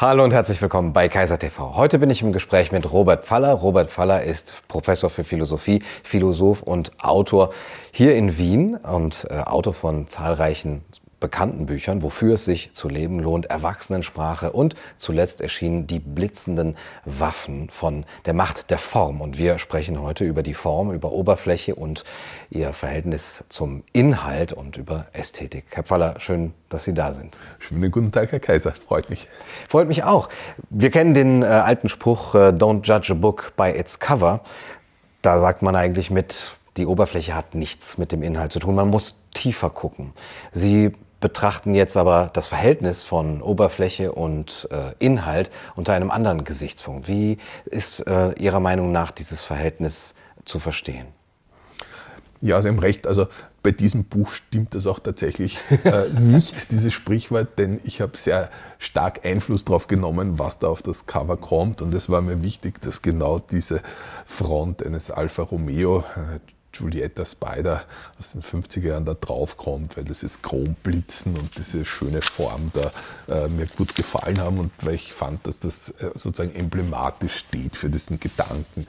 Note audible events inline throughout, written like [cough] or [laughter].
Hallo und herzlich willkommen bei Kaiser TV. Heute bin ich im Gespräch mit Robert Faller. Robert Faller ist Professor für Philosophie, Philosoph und Autor hier in Wien und äh, Autor von zahlreichen bekannten Büchern, wofür es sich zu leben lohnt, Erwachsenensprache und zuletzt erschienen die blitzenden Waffen von der Macht der Form. Und wir sprechen heute über die Form, über Oberfläche und ihr Verhältnis zum Inhalt und über Ästhetik. Herr Pfaller, schön, dass Sie da sind. Schönen guten Tag, Herr Kaiser. Freut mich. Freut mich auch. Wir kennen den äh, alten Spruch, äh, Don't judge a book by its cover. Da sagt man eigentlich mit, die Oberfläche hat nichts mit dem Inhalt zu tun. Man muss tiefer gucken. Sie betrachten jetzt aber das Verhältnis von Oberfläche und äh, Inhalt unter einem anderen Gesichtspunkt. Wie ist äh, Ihrer Meinung nach dieses Verhältnis zu verstehen? Ja, Sie haben recht. Also bei diesem Buch stimmt das auch tatsächlich äh, [laughs] nicht, dieses Sprichwort, denn ich habe sehr stark Einfluss darauf genommen, was da auf das Cover kommt. Und es war mir wichtig, dass genau diese Front eines Alfa Romeo, äh, Julietta Spider aus den 50er Jahren da drauf kommt, weil dieses Chromblitzen und diese schöne Form da äh, mir gut gefallen haben und weil ich fand, dass das äh, sozusagen emblematisch steht für diesen Gedanken.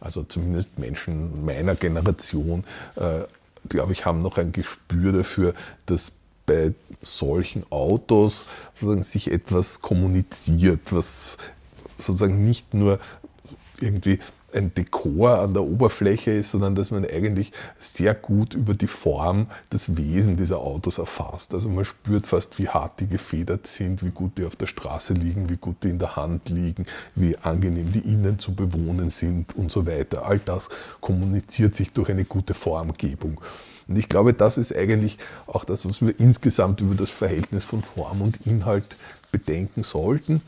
Also zumindest Menschen meiner Generation, äh, glaube ich, haben noch ein Gespür dafür, dass bei solchen Autos sich etwas kommuniziert, was sozusagen nicht nur irgendwie ein Dekor an der Oberfläche ist, sondern dass man eigentlich sehr gut über die Form, das Wesen dieser Autos erfasst. Also man spürt fast, wie hart die gefedert sind, wie gut die auf der Straße liegen, wie gut die in der Hand liegen, wie angenehm die innen zu bewohnen sind und so weiter. All das kommuniziert sich durch eine gute Formgebung. Und ich glaube, das ist eigentlich auch das, was wir insgesamt über das Verhältnis von Form und Inhalt bedenken sollten.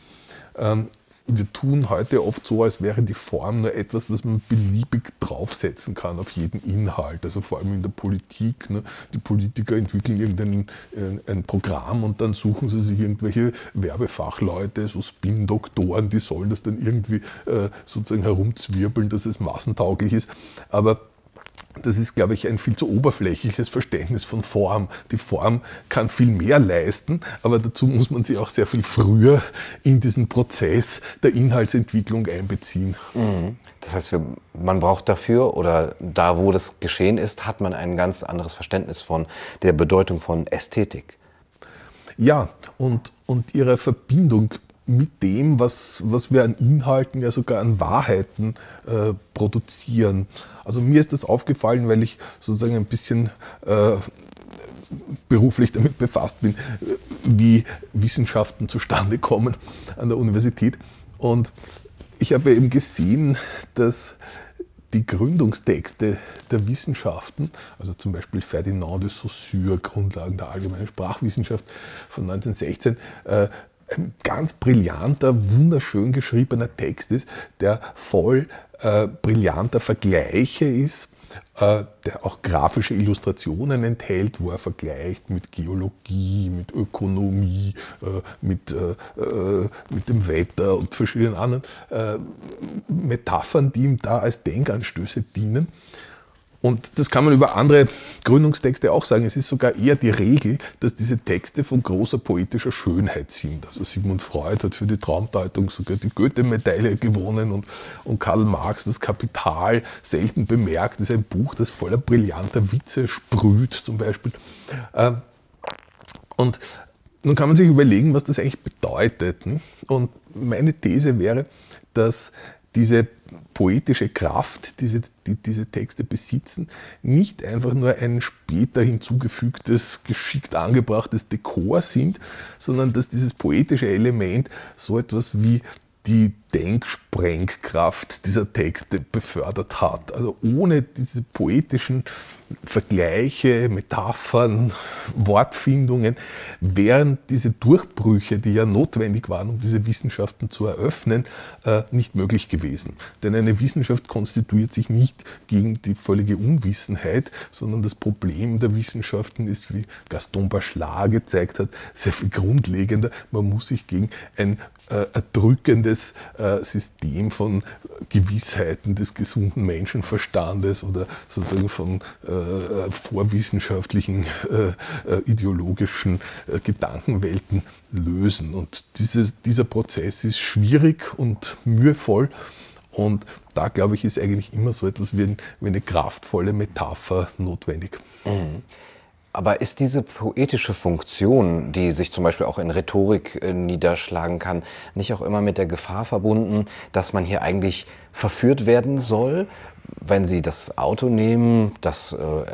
Wir tun heute oft so, als wäre die Form nur etwas, was man beliebig draufsetzen kann auf jeden Inhalt. Also vor allem in der Politik. Ne? Die Politiker entwickeln irgendein äh, ein Programm und dann suchen sie sich irgendwelche Werbefachleute, so Spin-Doktoren, die sollen das dann irgendwie äh, sozusagen herumzwirbeln, dass es massentauglich ist. Aber das ist, glaube ich, ein viel zu oberflächliches Verständnis von Form. Die Form kann viel mehr leisten, aber dazu muss man sie auch sehr viel früher in diesen Prozess der Inhaltsentwicklung einbeziehen. Mhm. Das heißt, man braucht dafür oder da, wo das geschehen ist, hat man ein ganz anderes Verständnis von der Bedeutung von Ästhetik. Ja, und, und ihre Verbindung mit dem, was, was wir an Inhalten, ja sogar an Wahrheiten äh, produzieren. Also mir ist das aufgefallen, weil ich sozusagen ein bisschen äh, beruflich damit befasst bin, wie Wissenschaften zustande kommen an der Universität. Und ich habe eben gesehen, dass die Gründungstexte der Wissenschaften, also zum Beispiel Ferdinand de Saussure, Grundlagen der allgemeinen Sprachwissenschaft von 1916, äh, ein ganz brillanter, wunderschön geschriebener Text ist, der voll äh, brillanter Vergleiche ist, äh, der auch grafische Illustrationen enthält, wo er vergleicht mit Geologie, mit Ökonomie, äh, mit, äh, äh, mit dem Wetter und verschiedenen anderen äh, Metaphern, die ihm da als Denkanstöße dienen. Und das kann man über andere Gründungstexte auch sagen. Es ist sogar eher die Regel, dass diese Texte von großer poetischer Schönheit sind. Also Sigmund Freud hat für die Traumdeutung sogar die Goethe-Medaille gewonnen und, und Karl Marx das Kapital selten bemerkt. Das ist ein Buch, das voller brillanter Witze sprüht zum Beispiel. Ähm, und nun kann man sich überlegen, was das eigentlich bedeutet. Und meine These wäre, dass diese poetische Kraft, diese, die diese Texte besitzen, nicht einfach nur ein später hinzugefügtes, geschickt angebrachtes Dekor sind, sondern dass dieses poetische Element so etwas wie die Denksprengkraft dieser Texte befördert hat. Also ohne diese poetischen Vergleiche, Metaphern, Wortfindungen wären diese Durchbrüche, die ja notwendig waren, um diese Wissenschaften zu eröffnen, äh, nicht möglich gewesen. Denn eine Wissenschaft konstituiert sich nicht gegen die völlige Unwissenheit, sondern das Problem der Wissenschaften ist, wie Gaston Bachelard gezeigt hat, sehr viel grundlegender. Man muss sich gegen ein äh, erdrückendes System von Gewissheiten des gesunden Menschenverstandes oder sozusagen von äh, vorwissenschaftlichen äh, äh ideologischen äh, Gedankenwelten lösen. Und dieser Prozess ist schwierig und mühevoll. Und da, glaube ich, ist eigentlich immer so etwas wie eine kraftvolle Metapher notwendig. Mhm. Aber ist diese poetische Funktion, die sich zum Beispiel auch in Rhetorik äh, niederschlagen kann, nicht auch immer mit der Gefahr verbunden, dass man hier eigentlich verführt werden soll? Wenn Sie das Auto nehmen, das äh,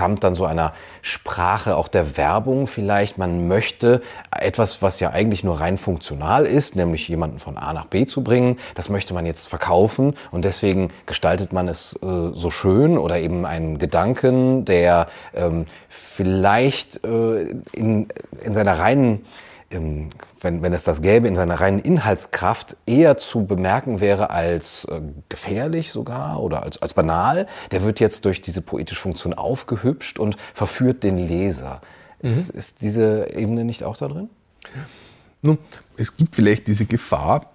entstammt dann so einer Sprache auch der Werbung vielleicht. Man möchte etwas, was ja eigentlich nur rein funktional ist, nämlich jemanden von A nach B zu bringen, das möchte man jetzt verkaufen und deswegen gestaltet man es äh, so schön oder eben einen Gedanken, der ähm, vielleicht äh, in, in seiner reinen wenn, wenn es das gäbe, in seiner reinen Inhaltskraft eher zu bemerken wäre als äh, gefährlich sogar oder als, als banal, der wird jetzt durch diese poetische Funktion aufgehübscht und verführt den Leser. Mhm. Ist, ist diese Ebene nicht auch da drin? Nun, es gibt vielleicht diese Gefahr,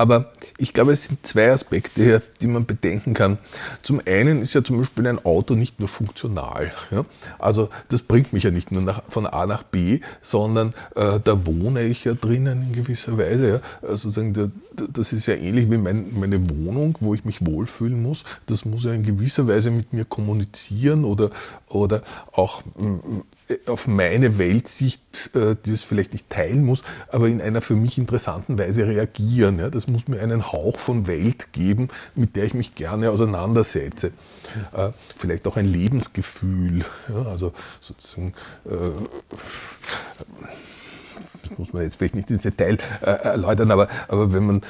aber ich glaube, es sind zwei Aspekte, die man bedenken kann. Zum einen ist ja zum Beispiel ein Auto nicht nur funktional. Ja? Also das bringt mich ja nicht nur nach, von A nach B, sondern äh, da wohne ich ja drinnen in gewisser Weise. Ja? Also sozusagen, das ist ja ähnlich wie mein, meine Wohnung, wo ich mich wohlfühlen muss. Das muss ja in gewisser Weise mit mir kommunizieren oder, oder auch auf meine Weltsicht, äh, die es vielleicht nicht teilen muss, aber in einer für mich interessanten Weise reagieren. Das muss mir einen Hauch von Welt geben, mit der ich mich gerne auseinandersetze. Äh, vielleicht auch ein Lebensgefühl. Also sozusagen muss man jetzt vielleicht nicht ins Detail äh, erläutern, aber, aber wenn man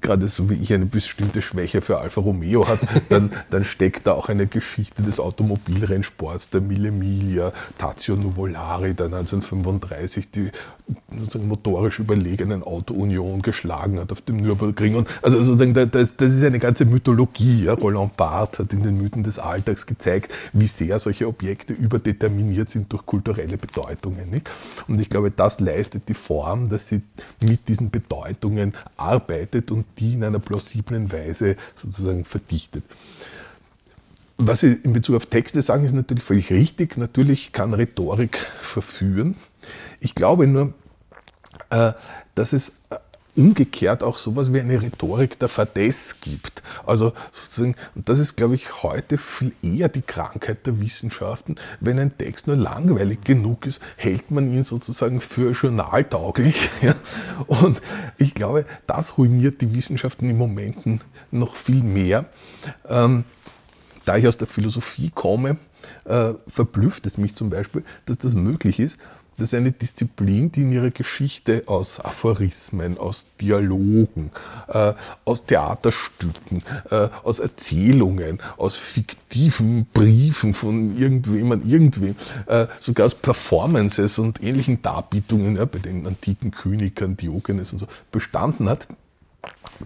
gerade so wie ich eine bestimmte Schwäche für Alfa Romeo hat, [laughs] dann, dann steckt da auch eine Geschichte des Automobilrennsports, der Mille Miglia, Tazio Nuvolari, der 1935 die sozusagen motorisch überlegenen Auto-Union geschlagen hat auf dem Nürburgring. Und also sozusagen, das, das ist eine ganze Mythologie. Ja. Roland Barthes hat in den Mythen des Alltags gezeigt, wie sehr solche Objekte überdeterminiert sind durch kulturelle Bedeutungen. Nicht? Und ich glaube, das leistet die Form, dass sie mit diesen Bedeutungen arbeitet und die in einer plausiblen Weise sozusagen verdichtet. Was Sie in Bezug auf Texte sagen, ist natürlich völlig richtig. Natürlich kann Rhetorik verführen. Ich glaube nur, äh, dass es äh, umgekehrt auch sowas wie eine Rhetorik der Fadesse gibt. Also sozusagen, und das ist, glaube ich, heute viel eher die Krankheit der Wissenschaften. Wenn ein Text nur langweilig genug ist, hält man ihn sozusagen für journaltauglich. [laughs] Ja? Und ich glaube, das ruiniert die Wissenschaften im Momenten noch viel mehr. Ähm, da ich aus der Philosophie komme, äh, verblüfft es mich zum Beispiel, dass das möglich ist, das ist eine Disziplin, die in ihrer Geschichte aus Aphorismen, aus Dialogen, äh, aus Theaterstücken, äh, aus Erzählungen, aus fiktiven Briefen von irgendwem an irgendwem, äh, sogar aus Performances und ähnlichen Darbietungen ja, bei den antiken Königern, Diogenes und so bestanden hat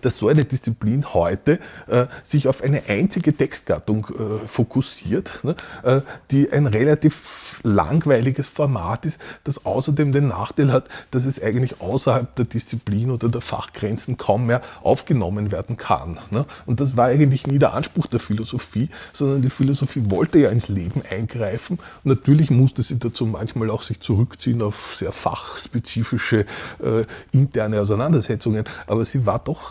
dass so eine Disziplin heute äh, sich auf eine einzige Textgattung äh, fokussiert, ne, äh, die ein relativ langweiliges Format ist, das außerdem den Nachteil hat, dass es eigentlich außerhalb der Disziplin oder der Fachgrenzen kaum mehr aufgenommen werden kann. Ne. Und das war eigentlich nie der Anspruch der Philosophie, sondern die Philosophie wollte ja ins Leben eingreifen. Natürlich musste sie dazu manchmal auch sich zurückziehen auf sehr fachspezifische äh, interne Auseinandersetzungen, aber sie war doch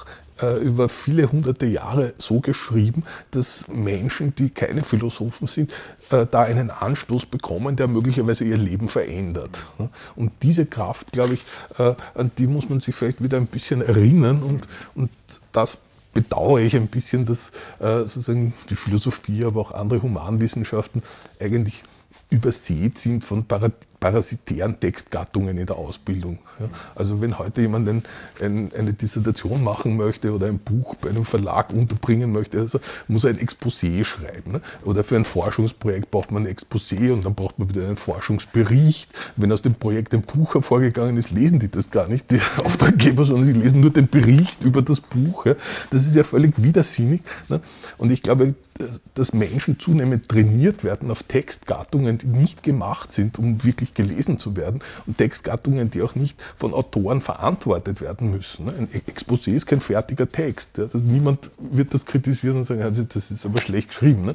äh, über viele hunderte Jahre so geschrieben, dass Menschen, die keine Philosophen sind, äh, da einen Anstoß bekommen, der möglicherweise ihr Leben verändert. Und diese Kraft, glaube ich, äh, an die muss man sich vielleicht wieder ein bisschen erinnern und, und das bedauere ich ein bisschen, dass sozusagen die Philosophie, aber auch andere Humanwissenschaften eigentlich übersät sind von parasitären Textgattungen in der Ausbildung. Ja. Also wenn heute jemand ein, ein, eine Dissertation machen möchte oder ein Buch bei einem Verlag unterbringen möchte, also muss er ein Exposé schreiben. Ne? Oder für ein Forschungsprojekt braucht man ein Exposé und dann braucht man wieder einen Forschungsbericht. Wenn aus dem Projekt ein Buch hervorgegangen ist, lesen die das gar nicht, die [laughs] Auftraggeber, sondern sie lesen nur den Bericht über das Buch. Ja? Das ist ja völlig widersinnig. Ne? Und ich glaube, dass Menschen zunehmend trainiert werden auf Textgattungen, die nicht gemacht sind, um wirklich gelesen zu werden und Textgattungen, die auch nicht von Autoren verantwortet werden müssen. Ein Exposé ist kein fertiger Text. Niemand wird das kritisieren und sagen, das ist aber schlecht geschrieben.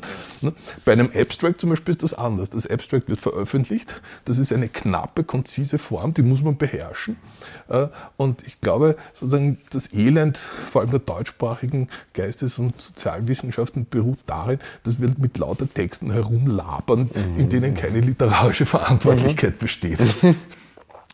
Bei einem Abstract zum Beispiel ist das anders. Das Abstract wird veröffentlicht. Das ist eine knappe, konzise Form, die muss man beherrschen. Äh, und ich glaube, sozusagen das Elend vor allem der deutschsprachigen Geistes- und Sozialwissenschaften beruht darin, dass wir mit lauter Texten herumlabern, mhm. in denen keine literarische Verantwortlichkeit mhm. besteht. [laughs]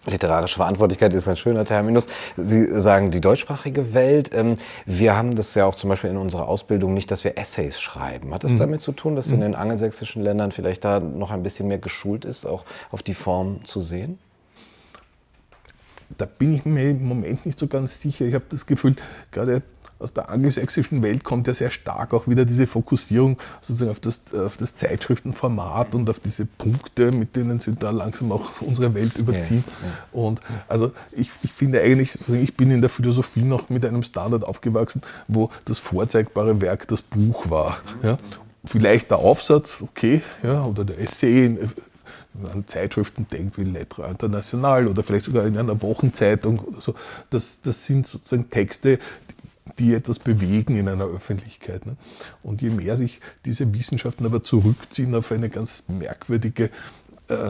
Literarische Verantwortlichkeit ist ein schöner Terminus. Sie sagen die deutschsprachige Welt. Ähm, wir haben das ja auch zum Beispiel in unserer Ausbildung nicht, dass wir Essays schreiben. Hat das mhm. damit zu tun, dass in mhm. den angelsächsischen Ländern vielleicht da noch ein bisschen mehr geschult ist, auch auf die Form zu sehen? Da bin ich mir im Moment nicht so ganz sicher. Ich habe das Gefühl, gerade aus der angelsächsischen Welt kommt ja sehr stark auch wieder diese Fokussierung sozusagen auf das, auf das Zeitschriftenformat und auf diese Punkte, mit denen sie da langsam auch unsere Welt überziehen. Ja, ja. Und also ich, ich finde eigentlich, ich bin in der Philosophie noch mit einem Standard aufgewachsen, wo das vorzeigbare Werk das Buch war. Ja. Vielleicht der Aufsatz, okay, ja, oder der Essay, an Zeitschriften denkt wie Lettre International oder vielleicht sogar in einer Wochenzeitung oder so. Das, das sind sozusagen Texte, die etwas bewegen in einer Öffentlichkeit. Ne? Und je mehr sich diese Wissenschaften aber zurückziehen auf eine ganz merkwürdige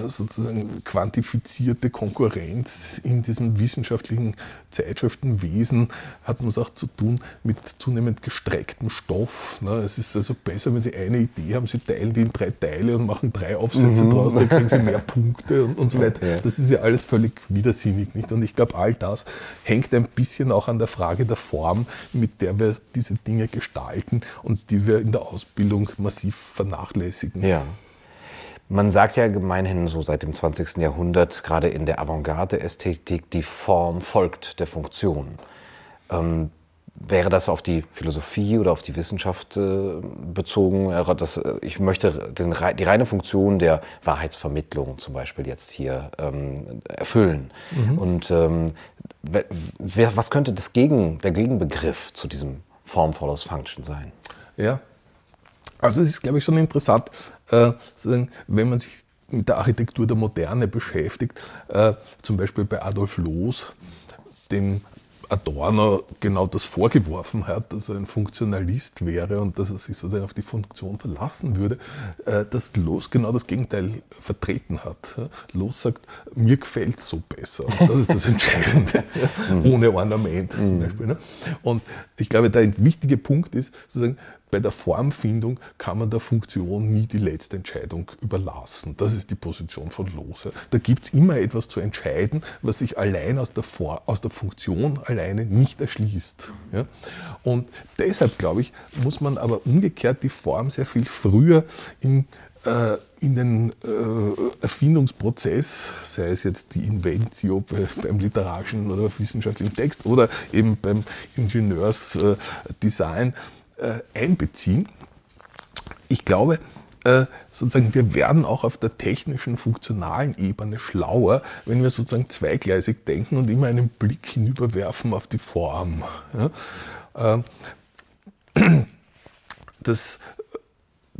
sozusagen quantifizierte Konkurrenz in diesem wissenschaftlichen Zeitschriftenwesen hat man es auch zu tun mit zunehmend gestrecktem Stoff. Ne? Es ist also besser, wenn Sie eine Idee haben, Sie teilen die in drei Teile und machen drei Aufsätze mhm. draus, dann kriegen Sie mehr [laughs] Punkte und, und so weiter. Das ist ja alles völlig widersinnig. Nicht? Und ich glaube, all das hängt ein bisschen auch an der Frage der Form, mit der wir diese Dinge gestalten und die wir in der Ausbildung massiv vernachlässigen. Ja. Man sagt ja gemeinhin so seit dem 20. Jahrhundert, gerade in der Avantgarde-Ästhetik, die Form folgt der Funktion. Ähm, wäre das auf die Philosophie oder auf die Wissenschaft äh, bezogen? Das, äh, ich möchte den, die reine Funktion der Wahrheitsvermittlung zum Beispiel jetzt hier ähm, erfüllen. Mhm. Und ähm, wer, was könnte das Gegen, der Gegenbegriff zu diesem Form follows Function sein? Ja, also es ist, glaube ich, schon interessant, äh, wenn man sich mit der Architektur der Moderne beschäftigt, äh, zum Beispiel bei Adolf Loos, dem Adorno genau das vorgeworfen hat, dass er ein Funktionalist wäre und dass er sich sozusagen auf die Funktion verlassen würde, äh, dass Los genau das Gegenteil vertreten hat. Los sagt, mir gefällt so besser. Und das ist das [laughs] Entscheidende. Ohne Ornament zum mhm. Beispiel. Ne? Und ich glaube, der wichtige Punkt ist, sozusagen, bei der Formfindung kann man der Funktion nie die letzte Entscheidung überlassen. Das ist die Position von Lose. Da gibt es immer etwas zu entscheiden, was sich allein aus der, For aus der Funktion alleine nicht erschließt. Ja? Und deshalb, glaube ich, muss man aber umgekehrt die Form sehr viel früher in äh, in den äh, Erfindungsprozess, sei es jetzt die Inventio bei, beim literarischen oder wissenschaftlichen Text oder eben beim Ingenieursdesign, äh, einbeziehen. Ich glaube, äh, sozusagen, wir werden auch auf der technischen, funktionalen Ebene schlauer, wenn wir sozusagen zweigleisig denken und immer einen Blick hinüberwerfen auf die Form. Ja? Äh, [clears throat] das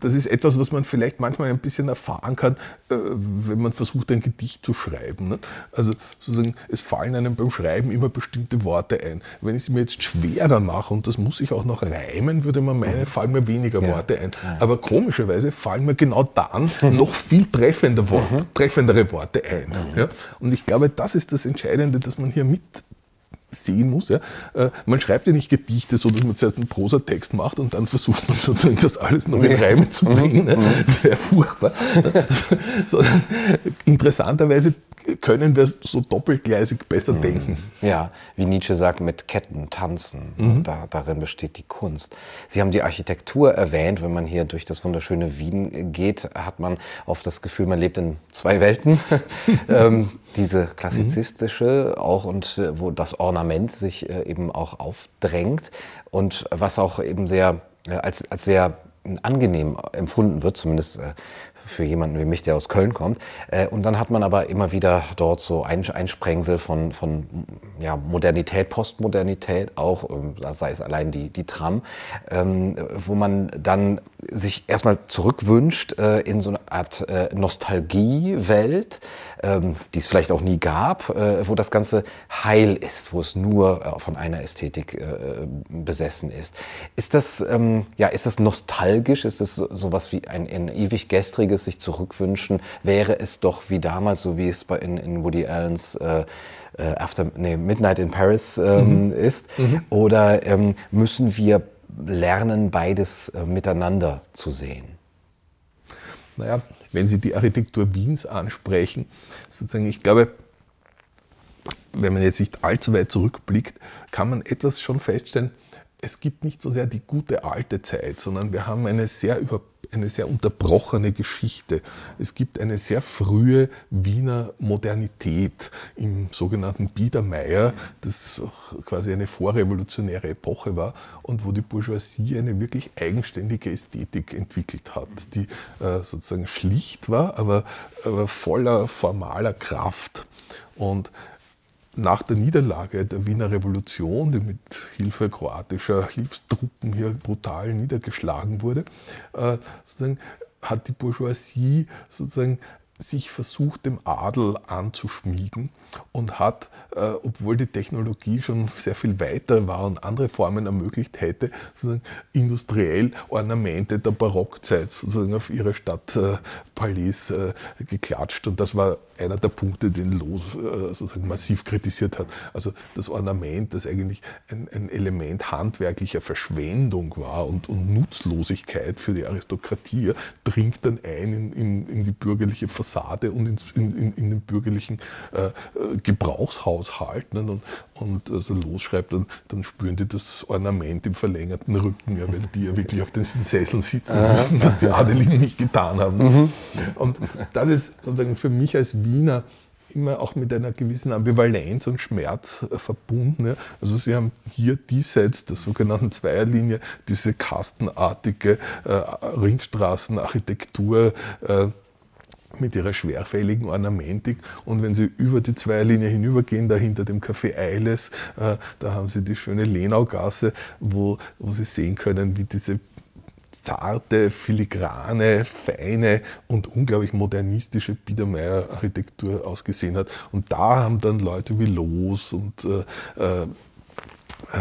das ist etwas, was man vielleicht manchmal ein bisschen erfahren kann, äh, wenn man versucht, ein Gedicht zu schreiben. Also sozusagen, es fallen einem beim Schreiben immer bestimmte Worte ein. Wenn ich es mir jetzt schwerer mache und das muss ich auch noch reimen, würde man meinen, fallen mir weniger ja. Worte ein. Aber komischerweise fallen mir genau dann mhm. noch viel treffender Worte, mhm. treffendere Worte ein. Mhm. Ja? Und ich glaube, das ist das Entscheidende, dass man hier mit sehen muss. Ja. Äh, man schreibt ja nicht Gedichte so, dass man zuerst einen Prosatext macht und dann versucht man [laughs] sozusagen das alles noch in Reime zu bringen. Ne. Das wäre furchtbar. [laughs] interessanterweise können wir so doppelgleisig besser mhm. denken. Ja, wie Nietzsche sagt, mit Ketten tanzen. Mhm. Da, darin besteht die Kunst. Sie haben die Architektur erwähnt. Wenn man hier durch das wunderschöne Wien geht, hat man oft das Gefühl, man lebt in zwei Welten. [laughs] [laughs] ähm, diese klassizistische auch und äh, wo das Ornament sich äh, eben auch aufdrängt und was auch eben sehr äh, als, als sehr angenehm empfunden wird, zumindest für jemanden wie mich, der aus Köln kommt. Äh, und dann hat man aber immer wieder dort so Einsprengsel von, von ja, Modernität, Postmodernität auch, ähm, sei es allein die, die Tram, ähm, wo man dann sich erstmal zurückwünscht äh, in so eine Art äh, Nostalgiewelt, ähm, die es vielleicht auch nie gab, äh, wo das Ganze heil ist, wo es nur äh, von einer Ästhetik äh, besessen ist. Ist das, ähm, ja, ist das nostalgisch? Ist das so, sowas wie ein, ein ewig gestriges sich zurückwünschen? Wäre es doch wie damals, so wie es bei in, in Woody Allens äh, After, nee, Midnight in Paris ähm, mhm. ist? Mhm. Oder ähm, müssen wir lernen, beides äh, miteinander zu sehen? Naja, wenn Sie die Architektur Wiens ansprechen, sozusagen, ich glaube, wenn man jetzt nicht allzu weit zurückblickt, kann man etwas schon feststellen, es gibt nicht so sehr die gute alte Zeit, sondern wir haben eine sehr, über, eine sehr unterbrochene Geschichte. Es gibt eine sehr frühe Wiener Modernität im sogenannten Biedermeier, das quasi eine vorrevolutionäre Epoche war und wo die Bourgeoisie eine wirklich eigenständige Ästhetik entwickelt hat, die äh, sozusagen schlicht war, aber, aber voller formaler Kraft. Und nach der Niederlage der Wiener Revolution, die mit Hilfe kroatischer Hilfstruppen hier brutal niedergeschlagen wurde, äh, sozusagen hat die Bourgeoisie sozusagen sich versucht, dem Adel anzuschmiegen und hat, äh, obwohl die Technologie schon sehr viel weiter war und andere Formen ermöglicht hätte, sozusagen industriell Ornamente der Barockzeit sozusagen auf ihre Stadtpalais äh, äh, geklatscht. Und das war einer der Punkte, den Los äh, sozusagen massiv kritisiert hat. Also das Ornament, das eigentlich ein, ein Element handwerklicher Verschwendung war und, und, Nutzlosigkeit für die Aristokratie, dringt dann ein in, in, in die bürgerliche Fassade und ins, in, in, den bürgerlichen äh, Gebrauchshaushalt. Ne? Und, und also losschreibt, dann, dann spüren die das Ornament im verlängerten Rücken, ja, weil die ja wirklich auf den Sesseln sitzen müssen, was die Adeligen nicht getan haben. Mhm. Und das ist sozusagen für mich als Wiener immer auch mit einer gewissen Ambivalenz und Schmerz verbunden. Also Sie haben hier diesseits der sogenannten Zweierlinie diese kastenartige äh, Ringstraßenarchitektur, äh, mit ihrer schwerfälligen Ornamentik. Und wenn Sie über die Zweierlinie hinübergehen, da hinter dem Café Eiles, äh, da haben Sie die schöne Lenaugasse, wo, wo Sie sehen können, wie diese zarte, filigrane, feine und unglaublich modernistische Biedermeier-Architektur ausgesehen hat. Und da haben dann Leute wie Loos und äh, äh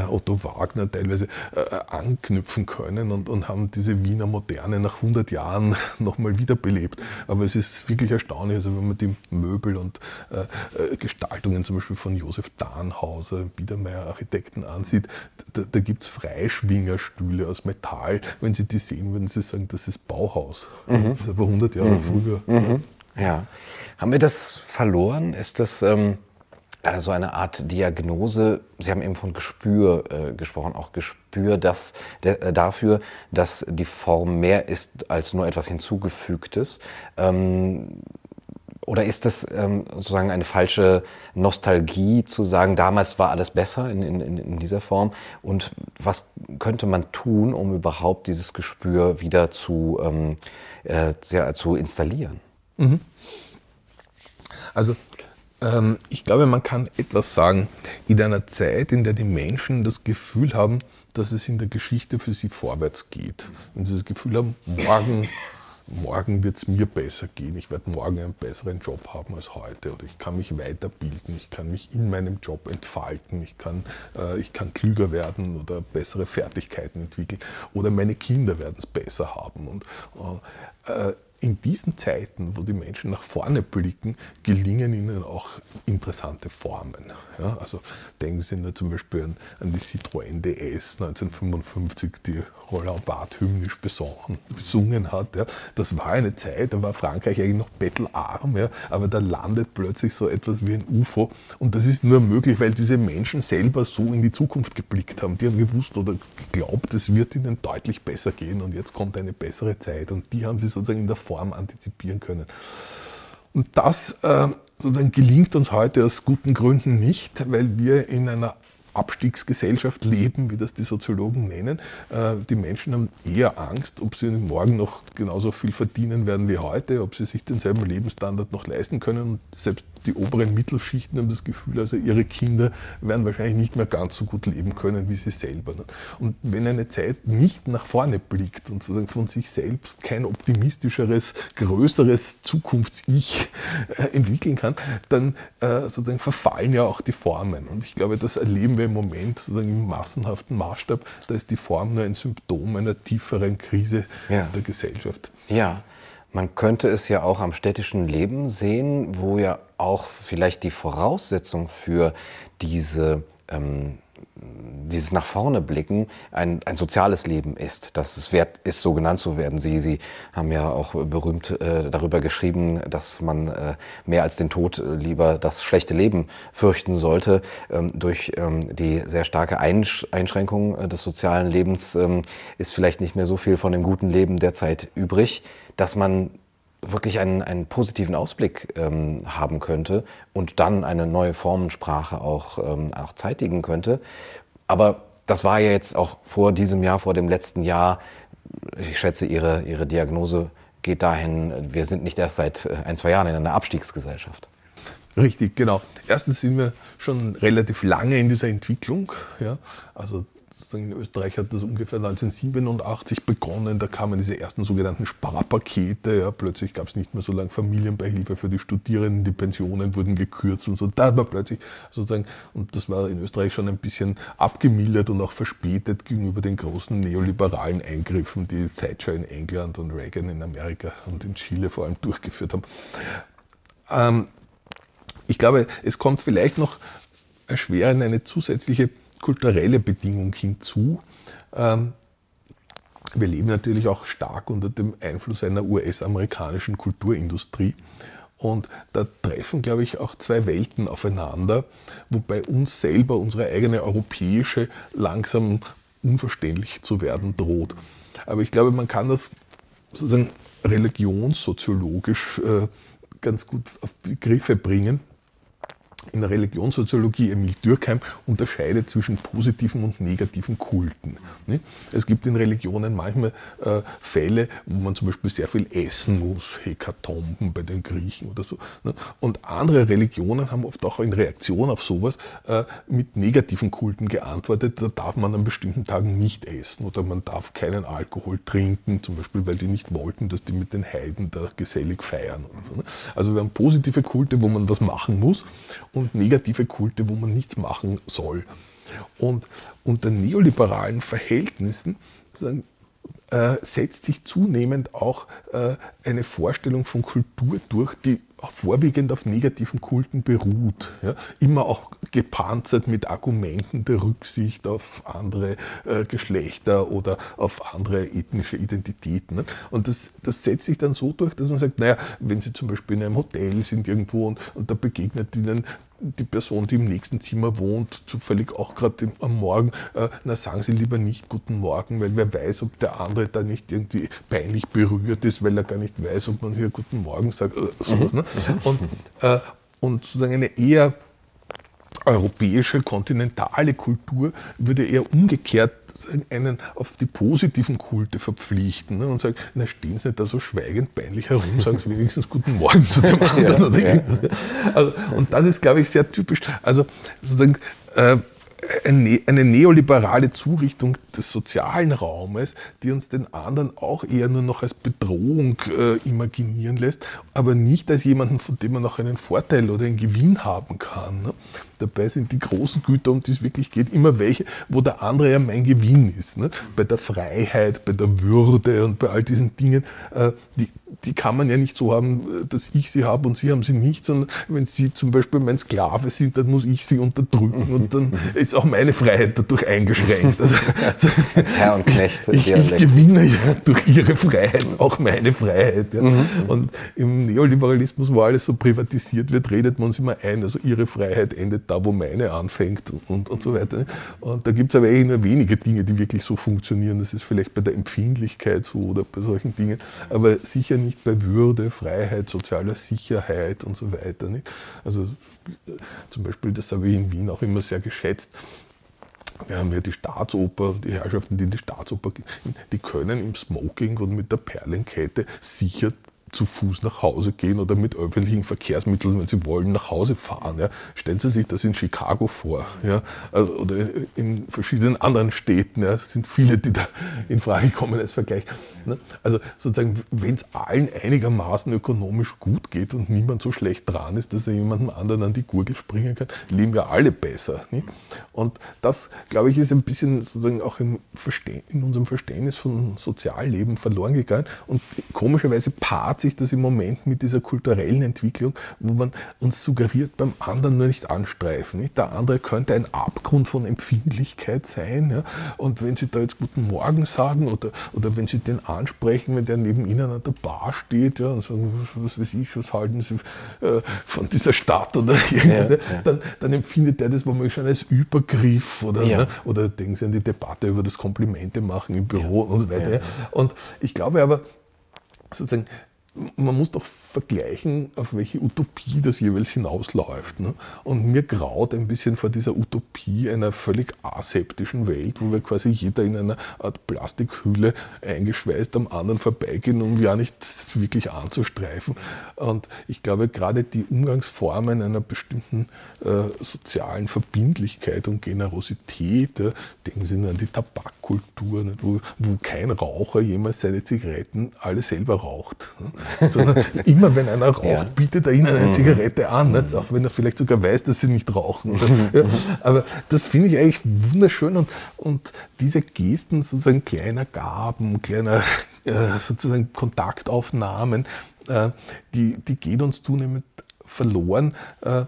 Otto Wagner teilweise äh, anknüpfen können und, und haben diese Wiener Moderne nach 100 Jahren [laughs] nochmal wiederbelebt. Aber es ist wirklich erstaunlich, also wenn man die Möbel und äh, Gestaltungen zum Beispiel von Josef Dahnhauser, Biedermeier Architekten ansieht, da, da gibt es Freischwingerstühle aus Metall. Wenn Sie die sehen, würden Sie sagen, das ist Bauhaus. Mhm. Das ist aber 100 Jahre mhm. früher. Mhm. Ja. Haben wir das verloren? Ist das... Ähm äh, so eine Art Diagnose. Sie haben eben von Gespür äh, gesprochen, auch Gespür dass, der, äh, dafür, dass die Form mehr ist als nur etwas Hinzugefügtes. Ähm, oder ist das ähm, sozusagen eine falsche Nostalgie zu sagen, damals war alles besser in, in, in dieser Form? Und was könnte man tun, um überhaupt dieses Gespür wieder zu, ähm, äh, ja, zu installieren? Mhm. Also ähm, ich glaube, man kann etwas sagen in einer Zeit, in der die Menschen das Gefühl haben, dass es in der Geschichte für sie vorwärts geht. Wenn sie das Gefühl haben, morgen, morgen wird es mir besser gehen, ich werde morgen einen besseren Job haben als heute oder ich kann mich weiterbilden, ich kann mich in meinem Job entfalten, ich kann, äh, ich kann klüger werden oder bessere Fertigkeiten entwickeln oder meine Kinder werden es besser haben. Und, äh, in diesen Zeiten, wo die Menschen nach vorne blicken, gelingen ihnen auch interessante Formen. Ja, also denken Sie nur zum Beispiel an, an die Citroën DS 1955, die Roland Barth hymnisch besungen, besungen hat. Ja. Das war eine Zeit, da war Frankreich eigentlich noch bettelarm, ja, aber da landet plötzlich so etwas wie ein UFO. Und das ist nur möglich, weil diese Menschen selber so in die Zukunft geblickt haben. Die haben gewusst oder geglaubt, es wird ihnen deutlich besser gehen und jetzt kommt eine bessere Zeit. Und die haben sie sozusagen in der Form antizipieren können. Und das äh, sozusagen gelingt uns heute aus guten Gründen nicht, weil wir in einer Abstiegsgesellschaft leben, wie das die Soziologen nennen. Äh, die Menschen haben eher Angst, ob sie morgen noch genauso viel verdienen werden wie heute, ob sie sich denselben Lebensstandard noch leisten können. Und selbst die oberen Mittelschichten haben das Gefühl, also ihre Kinder werden wahrscheinlich nicht mehr ganz so gut leben können wie sie selber. Und wenn eine Zeit nicht nach vorne blickt und sozusagen von sich selbst kein optimistischeres, größeres Zukunfts-Ich äh, entwickeln kann, dann äh, sozusagen verfallen ja auch die Formen. Und ich glaube, das erleben wir im Moment sozusagen im massenhaften Maßstab. Da ist die Form nur ein Symptom einer tieferen Krise ja. der Gesellschaft. Ja. Man könnte es ja auch am städtischen Leben sehen, wo ja auch vielleicht die Voraussetzung für diese ähm, dieses nach vorne blicken ein, ein soziales Leben ist, dass es wert ist, so genannt zu werden. Sie, Sie haben ja auch berühmt äh, darüber geschrieben, dass man äh, mehr als den Tod äh, lieber das schlechte Leben fürchten sollte. Ähm, durch ähm, die sehr starke Einsch Einschränkung äh, des sozialen Lebens ähm, ist vielleicht nicht mehr so viel von dem guten Leben derzeit übrig, dass man wirklich einen, einen positiven Ausblick ähm, haben könnte und dann eine neue Formensprache auch, ähm, auch zeitigen könnte. Aber das war ja jetzt auch vor diesem Jahr, vor dem letzten Jahr. Ich schätze, Ihre, Ihre Diagnose geht dahin, wir sind nicht erst seit äh, ein, zwei Jahren in einer Abstiegsgesellschaft. Richtig, genau. Erstens sind wir schon relativ lange in dieser Entwicklung. Ja. Also in Österreich hat das ungefähr 1987 begonnen. Da kamen diese ersten sogenannten Sparpakete. Ja, plötzlich gab es nicht mehr so lange Familienbeihilfe für die Studierenden, die Pensionen wurden gekürzt und so. Da war plötzlich sozusagen, und das war in Österreich schon ein bisschen abgemildert und auch verspätet gegenüber den großen neoliberalen Eingriffen, die Thatcher in England und Reagan in Amerika und in Chile vor allem durchgeführt haben. Ähm, ich glaube, es kommt vielleicht noch erschwerend eine zusätzliche kulturelle Bedingung hinzu. Ähm, wir leben natürlich auch stark unter dem Einfluss einer US-amerikanischen Kulturindustrie. Und da treffen, glaube ich, auch zwei Welten aufeinander, wobei uns selber unsere eigene europäische langsam unverständlich zu werden droht. Aber ich glaube, man kann das sozusagen religionssoziologisch äh, ganz gut auf Begriffe bringen in der Religionssoziologie Emil Dürkheim unterscheidet zwischen positiven und negativen Kulten. Es gibt in Religionen manchmal äh, Fälle, wo man zum Beispiel sehr viel essen muss, Hekatomben bei den Griechen oder so. Und andere Religionen haben oft auch in Reaktion auf sowas äh, mit negativen Kulten geantwortet. Da darf man an bestimmten Tagen nicht essen oder man darf keinen Alkohol trinken, zum Beispiel, weil die nicht wollten, dass die mit den Heiden da gesellig feiern. Also wir haben positive Kulte, wo man was machen muss und negative Kulte, wo man nichts machen soll. Und unter neoliberalen Verhältnissen äh, setzt sich zunehmend auch äh, eine Vorstellung von Kultur durch, die vorwiegend auf negativen Kulten beruht. Ja? Immer auch gepanzert mit Argumenten der Rücksicht auf andere äh, Geschlechter oder auf andere ethnische Identitäten. Ne? Und das, das setzt sich dann so durch, dass man sagt, naja, wenn Sie zum Beispiel in einem Hotel sind irgendwo und, und da begegnet Ihnen die Person, die im nächsten Zimmer wohnt, zufällig auch gerade am Morgen, äh, na sagen Sie lieber nicht Guten Morgen, weil wer weiß, ob der andere da nicht irgendwie peinlich berührt ist, weil er gar nicht weiß, ob man hier Guten Morgen sagt, äh, sowas. Ne? Mhm. Und, äh, und sozusagen eine eher europäische, kontinentale Kultur würde eher umgekehrt einen auf die positiven Kulte verpflichten ne, und sagen, na stehen Sie nicht da so schweigend peinlich herum, sagen Sie wenigstens Guten Morgen zu dem [laughs] anderen. Ja, ja. Also, und das ist, glaube ich, sehr typisch. Also sozusagen, äh, eine neoliberale Zurichtung des sozialen Raumes, die uns den anderen auch eher nur noch als Bedrohung äh, imaginieren lässt, aber nicht als jemanden, von dem man auch einen Vorteil oder einen Gewinn haben kann. Ne? Dabei sind die großen Güter, um die es wirklich geht, immer welche, wo der andere ja mein Gewinn ist. Ne? Bei der Freiheit, bei der Würde und bei all diesen Dingen, äh, die, die kann man ja nicht so haben, äh, dass ich sie habe und sie haben sie nicht, sondern wenn sie zum Beispiel mein Sklave sind, dann muss ich sie unterdrücken und dann ist auch meine Freiheit dadurch eingeschränkt. Also, also Als Herr und Knecht. [laughs] Ich, ich gewinne ja durch ihre Freiheit auch meine Freiheit. Ja. Mhm. Und im Neoliberalismus, wo alles so privatisiert wird, redet man uns immer ein, also ihre Freiheit endet da, wo meine anfängt und, und so weiter. Und da gibt es aber eigentlich nur wenige Dinge, die wirklich so funktionieren. Das ist vielleicht bei der Empfindlichkeit so oder bei solchen Dingen, aber sicher nicht bei Würde, Freiheit, sozialer Sicherheit und so weiter. Nicht? Also zum Beispiel, das habe ich in Wien auch immer sehr geschätzt. Wir haben ja die Staatsoper, die Herrschaften, die in die Staatsoper gehen, die können im Smoking und mit der Perlenkette sicher zu Fuß nach Hause gehen oder mit öffentlichen Verkehrsmitteln, wenn sie wollen, nach Hause fahren. Ja. Stellen Sie sich das in Chicago vor ja, also, oder in verschiedenen anderen Städten. Ja. Es sind viele, die da in Frage kommen als Vergleich. Ne. Also sozusagen, wenn es allen einigermaßen ökonomisch gut geht und niemand so schlecht dran ist, dass er jemandem anderen an die Gurgel springen kann, leben wir alle besser. Nicht? Und das, glaube ich, ist ein bisschen sozusagen auch in unserem Verständnis von Sozialleben verloren gegangen. Und komischerweise paart sich das im Moment mit dieser kulturellen Entwicklung, wo man uns suggeriert, beim anderen nur nicht anstreifen. Nicht? Der andere könnte ein Abgrund von Empfindlichkeit sein. Ja? Und wenn Sie da jetzt Guten Morgen sagen oder, oder wenn Sie den ansprechen, wenn der neben Ihnen an der Bar steht ja, und sagen, was, was weiß ich, was halten Sie äh, von dieser Stadt oder [laughs] irgendwas, ja, ja. Dann, dann, empfindet der das womöglich schon als Übergriff oder, ne? oder denken Sie an die Debatte über das Komplimente machen im Büro und so weiter. Und ich glaube aber, sozusagen, man muss doch vergleichen, auf welche Utopie das jeweils hinausläuft. Ne? Und mir graut ein bisschen vor dieser Utopie einer völlig aseptischen Welt, wo wir quasi jeder in einer Art Plastikhülle eingeschweißt am anderen vorbeigehen, um ja nicht wirklich anzustreifen. Und ich glaube, gerade die Umgangsformen einer bestimmten äh, sozialen Verbindlichkeit und Generosität, äh, denken Sie nur an die Tabakkultur? Wo, wo kein Raucher jemals seine Zigaretten alle selber raucht. Ne? Sondern immer wenn einer raucht, ja. bietet er ihnen eine mhm. Zigarette an, nicht? auch wenn er vielleicht sogar weiß, dass sie nicht rauchen. Ja, [laughs] aber das finde ich eigentlich wunderschön und, und diese Gesten sozusagen kleiner Gaben, kleiner äh, sozusagen Kontaktaufnahmen, äh, die, die gehen uns zunehmend verloren. Äh,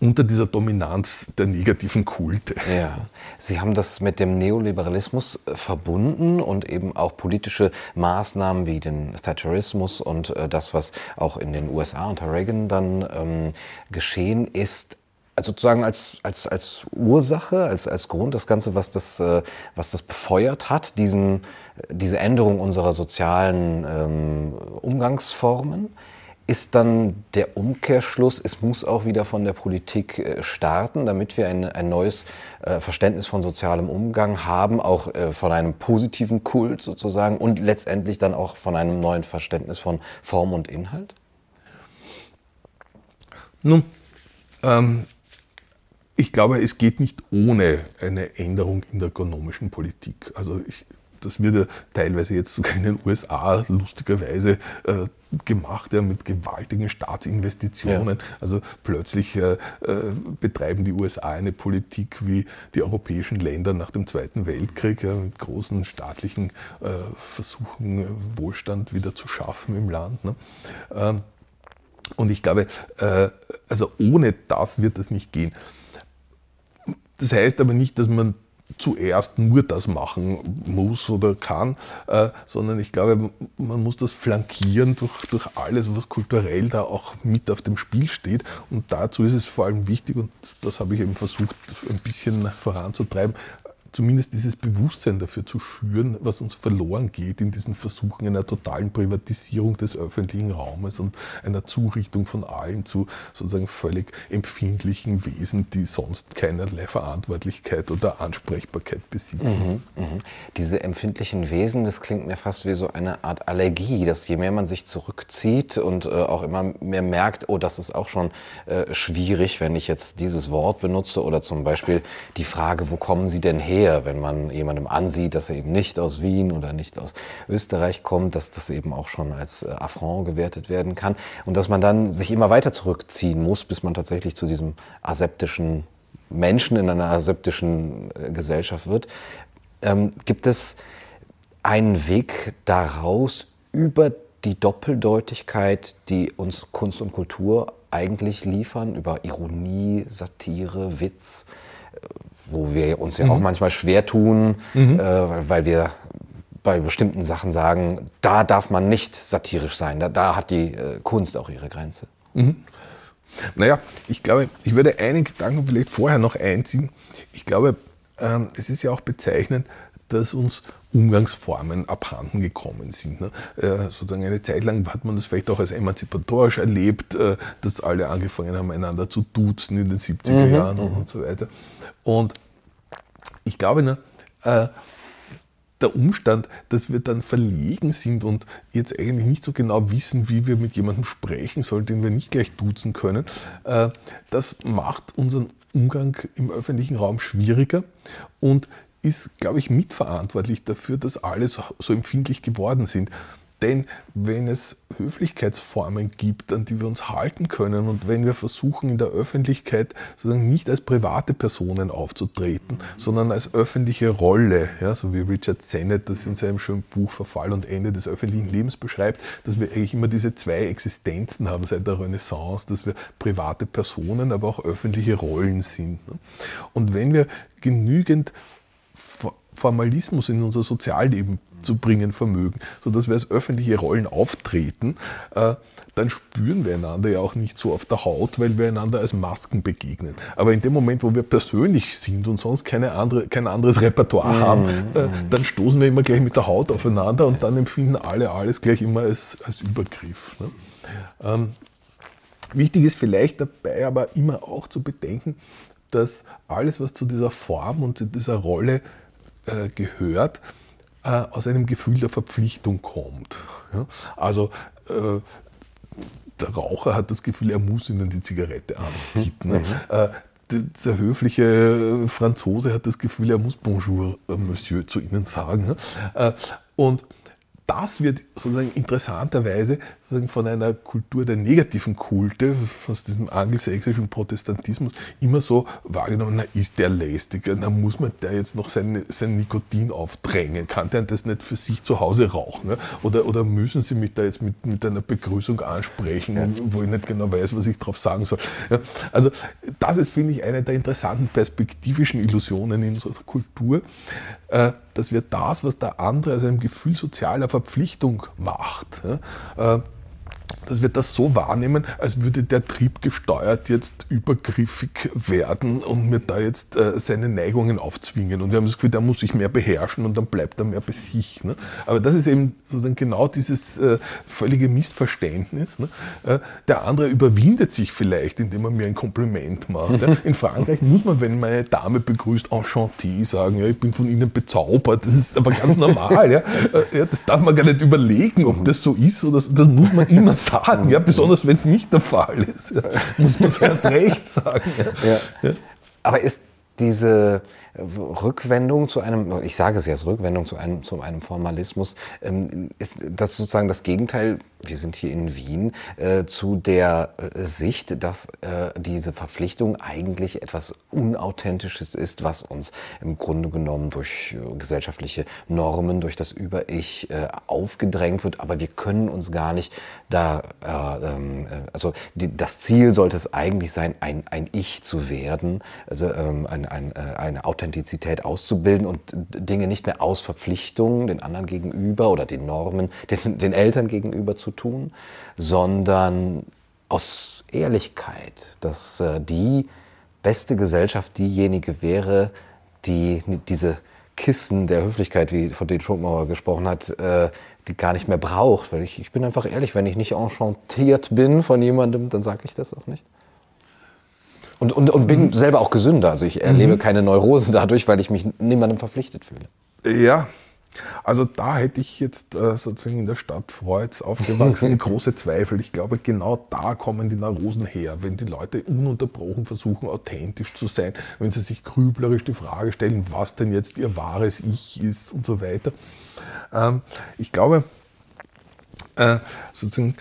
unter dieser Dominanz der negativen Kulte. Ja, Sie haben das mit dem Neoliberalismus äh, verbunden und eben auch politische Maßnahmen wie den Thatcherismus und äh, das, was auch in den USA unter Reagan dann ähm, geschehen ist, also sozusagen als, als, als Ursache, als, als Grund, das Ganze, was das, äh, was das befeuert hat, diesen, diese Änderung unserer sozialen ähm, Umgangsformen ist dann der Umkehrschluss, es muss auch wieder von der Politik äh, starten, damit wir ein, ein neues äh, Verständnis von sozialem Umgang haben, auch äh, von einem positiven Kult sozusagen und letztendlich dann auch von einem neuen Verständnis von Form und Inhalt? Nun, ähm, ich glaube, es geht nicht ohne eine Änderung in der ökonomischen Politik. Also ich, das wird ja teilweise jetzt sogar in den USA lustigerweise äh, gemacht, ja, mit gewaltigen Staatsinvestitionen. Ja. Also plötzlich äh, äh, betreiben die USA eine Politik wie die europäischen Länder nach dem Zweiten Weltkrieg, ja, mit großen staatlichen äh, Versuchen, Wohlstand wieder zu schaffen im Land. Ne? Ähm, und ich glaube, äh, also ohne das wird das nicht gehen. Das heißt aber nicht, dass man zuerst nur das machen muss oder kann, äh, sondern ich glaube, man muss das flankieren durch, durch alles, was kulturell da auch mit auf dem Spiel steht. Und dazu ist es vor allem wichtig, und das habe ich eben versucht, ein bisschen voranzutreiben, zumindest dieses Bewusstsein dafür zu schüren, was uns verloren geht in diesen Versuchen einer totalen Privatisierung des öffentlichen Raumes und einer Zurichtung von allen zu sozusagen völlig empfindlichen Wesen, die sonst keinerlei Verantwortlichkeit oder Ansprechbarkeit besitzen. Mhm, mh. Diese empfindlichen Wesen, das klingt mir fast wie so eine Art Allergie, dass je mehr man sich zurückzieht und äh, auch immer mehr merkt, oh, das ist auch schon äh, schwierig, wenn ich jetzt dieses Wort benutze oder zum Beispiel die Frage, wo kommen Sie denn her? Her, wenn man jemandem ansieht, dass er eben nicht aus Wien oder nicht aus Österreich kommt, dass das eben auch schon als äh, Affront gewertet werden kann und dass man dann sich immer weiter zurückziehen muss, bis man tatsächlich zu diesem aseptischen Menschen in einer aseptischen äh, Gesellschaft wird. Ähm, gibt es einen Weg daraus über die Doppeldeutigkeit, die uns Kunst und Kultur eigentlich liefern, über Ironie, Satire, Witz, wo wir uns ja mhm. auch manchmal schwer tun, mhm. äh, weil wir bei bestimmten Sachen sagen, da darf man nicht satirisch sein, da, da hat die äh, Kunst auch ihre Grenze. Mhm. Naja, ich glaube, ich würde einen Gedanken vielleicht vorher noch einziehen. Ich glaube, ähm, es ist ja auch bezeichnend, dass uns Umgangsformen abhanden gekommen sind. Ne? Äh, sozusagen eine Zeit lang hat man das vielleicht auch als emanzipatorisch erlebt, äh, dass alle angefangen haben, einander zu duzen in den 70er mhm, Jahren und, und, so weiter. Und ich glaube, ne, äh, der Umstand, dass wir dann verlegen sind und jetzt eigentlich nicht so genau wissen, wie wir mit jemandem sprechen sollen, den wir nicht gleich duzen können, das macht unseren Umgang im öffentlichen Raum schwieriger und ist, glaube ich, mitverantwortlich dafür, dass alle so empfindlich geworden sind. Denn wenn es Höflichkeitsformen gibt, an die wir uns halten können und wenn wir versuchen in der Öffentlichkeit sozusagen nicht als private Personen aufzutreten, sondern als öffentliche Rolle, ja, so wie Richard Sennett das in seinem schönen Buch Verfall und Ende des öffentlichen Lebens beschreibt, dass wir eigentlich immer diese zwei Existenzen haben seit der Renaissance, dass wir private Personen, aber auch öffentliche Rollen sind. Ne? Und wenn wir genügend Formalismus in unser Sozialleben zu bringen vermögen, sodass wir als öffentliche Rollen auftreten, äh, dann spüren wir einander ja auch nicht so auf der Haut, weil wir einander als Masken begegnen. Aber in dem Moment, wo wir persönlich sind und sonst keine andere, kein anderes Repertoire mhm. haben, äh, dann stoßen wir immer gleich mit der Haut aufeinander und dann empfinden alle alles gleich immer als, als Übergriff. Ne? Ähm, wichtig ist vielleicht dabei aber immer auch zu bedenken, dass alles, was zu dieser Form und zu dieser Rolle äh, gehört, äh, aus einem Gefühl der Verpflichtung kommt. Ja? Also äh, der Raucher hat das Gefühl, er muss ihnen die Zigarette anbieten. Ne? Mhm. Äh, der höfliche Franzose hat das Gefühl, er muss Bonjour, äh, Monsieur zu ihnen sagen. Ne? Und das wird sozusagen interessanterweise sozusagen von einer Kultur der negativen Kulte, aus diesem angelsächsischen Protestantismus, immer so wahrgenommen, na ist der lästig, na muss man der jetzt noch sein, sein Nikotin aufdrängen, kann der das nicht für sich zu Hause rauchen? Oder, oder müssen Sie mich da jetzt mit, mit einer Begrüßung ansprechen, ja. wo ich nicht genau weiß, was ich darauf sagen soll? Ja, also das ist, finde ich, eine der interessanten perspektivischen Illusionen in unserer Kultur, äh, dass wir das, was der andere als einem Gefühl sozialer Verpflichtung macht, äh, dass wir das so wahrnehmen, als würde der Trieb gesteuert jetzt übergriffig werden und mir da jetzt äh, seine Neigungen aufzwingen. Und wir haben das Gefühl, der muss sich mehr beherrschen und dann bleibt er mehr bei sich. Ne? Aber das ist eben sozusagen genau dieses äh, völlige Missverständnis. Ne? Äh, der andere überwindet sich vielleicht, indem er mir ein Kompliment macht. Ja? In Frankreich muss man, wenn man eine Dame begrüßt, enchanté sagen, ja, ich bin von Ihnen bezaubert. Das ist aber ganz normal. ja? Äh, ja? Das darf man gar nicht überlegen, ob das so ist oder so. Das muss man immer sagen, ja, besonders wenn es nicht der Fall ist. Ja, muss man es [laughs] erst recht sagen. Ja. Ja. Aber ist diese Rückwendung zu einem, ich sage es jetzt, Rückwendung zu einem, zu einem Formalismus, ähm, ist das sozusagen das Gegenteil wir sind hier in Wien, äh, zu der äh, Sicht, dass äh, diese Verpflichtung eigentlich etwas Unauthentisches ist, was uns im Grunde genommen durch äh, gesellschaftliche Normen, durch das Über-Ich äh, aufgedrängt wird, aber wir können uns gar nicht da, äh, ähm, also die, das Ziel sollte es eigentlich sein, ein, ein Ich zu werden, also ähm, ein, ein, eine Authentizität auszubilden und Dinge nicht mehr aus Verpflichtungen den anderen gegenüber oder den Normen, den, den Eltern gegenüber zu zu tun, sondern aus Ehrlichkeit, dass äh, die beste Gesellschaft diejenige wäre, die diese Kissen der Höflichkeit, wie von denen Schopenhauer gesprochen hat, äh, die gar nicht mehr braucht. Weil ich, ich bin einfach ehrlich, wenn ich nicht enchantiert bin von jemandem, dann sage ich das auch nicht. Und, und, und bin mhm. selber auch gesünder. Also ich erlebe mhm. keine Neurosen dadurch, weil ich mich niemandem verpflichtet fühle. Ja, also da hätte ich jetzt äh, sozusagen in der Stadt Freuds aufgewachsen [laughs] große Zweifel. Ich glaube, genau da kommen die Neurosen her, wenn die Leute ununterbrochen versuchen, authentisch zu sein, wenn sie sich grüblerisch die Frage stellen, was denn jetzt ihr wahres Ich ist und so weiter. Ähm, ich glaube, äh, sozusagen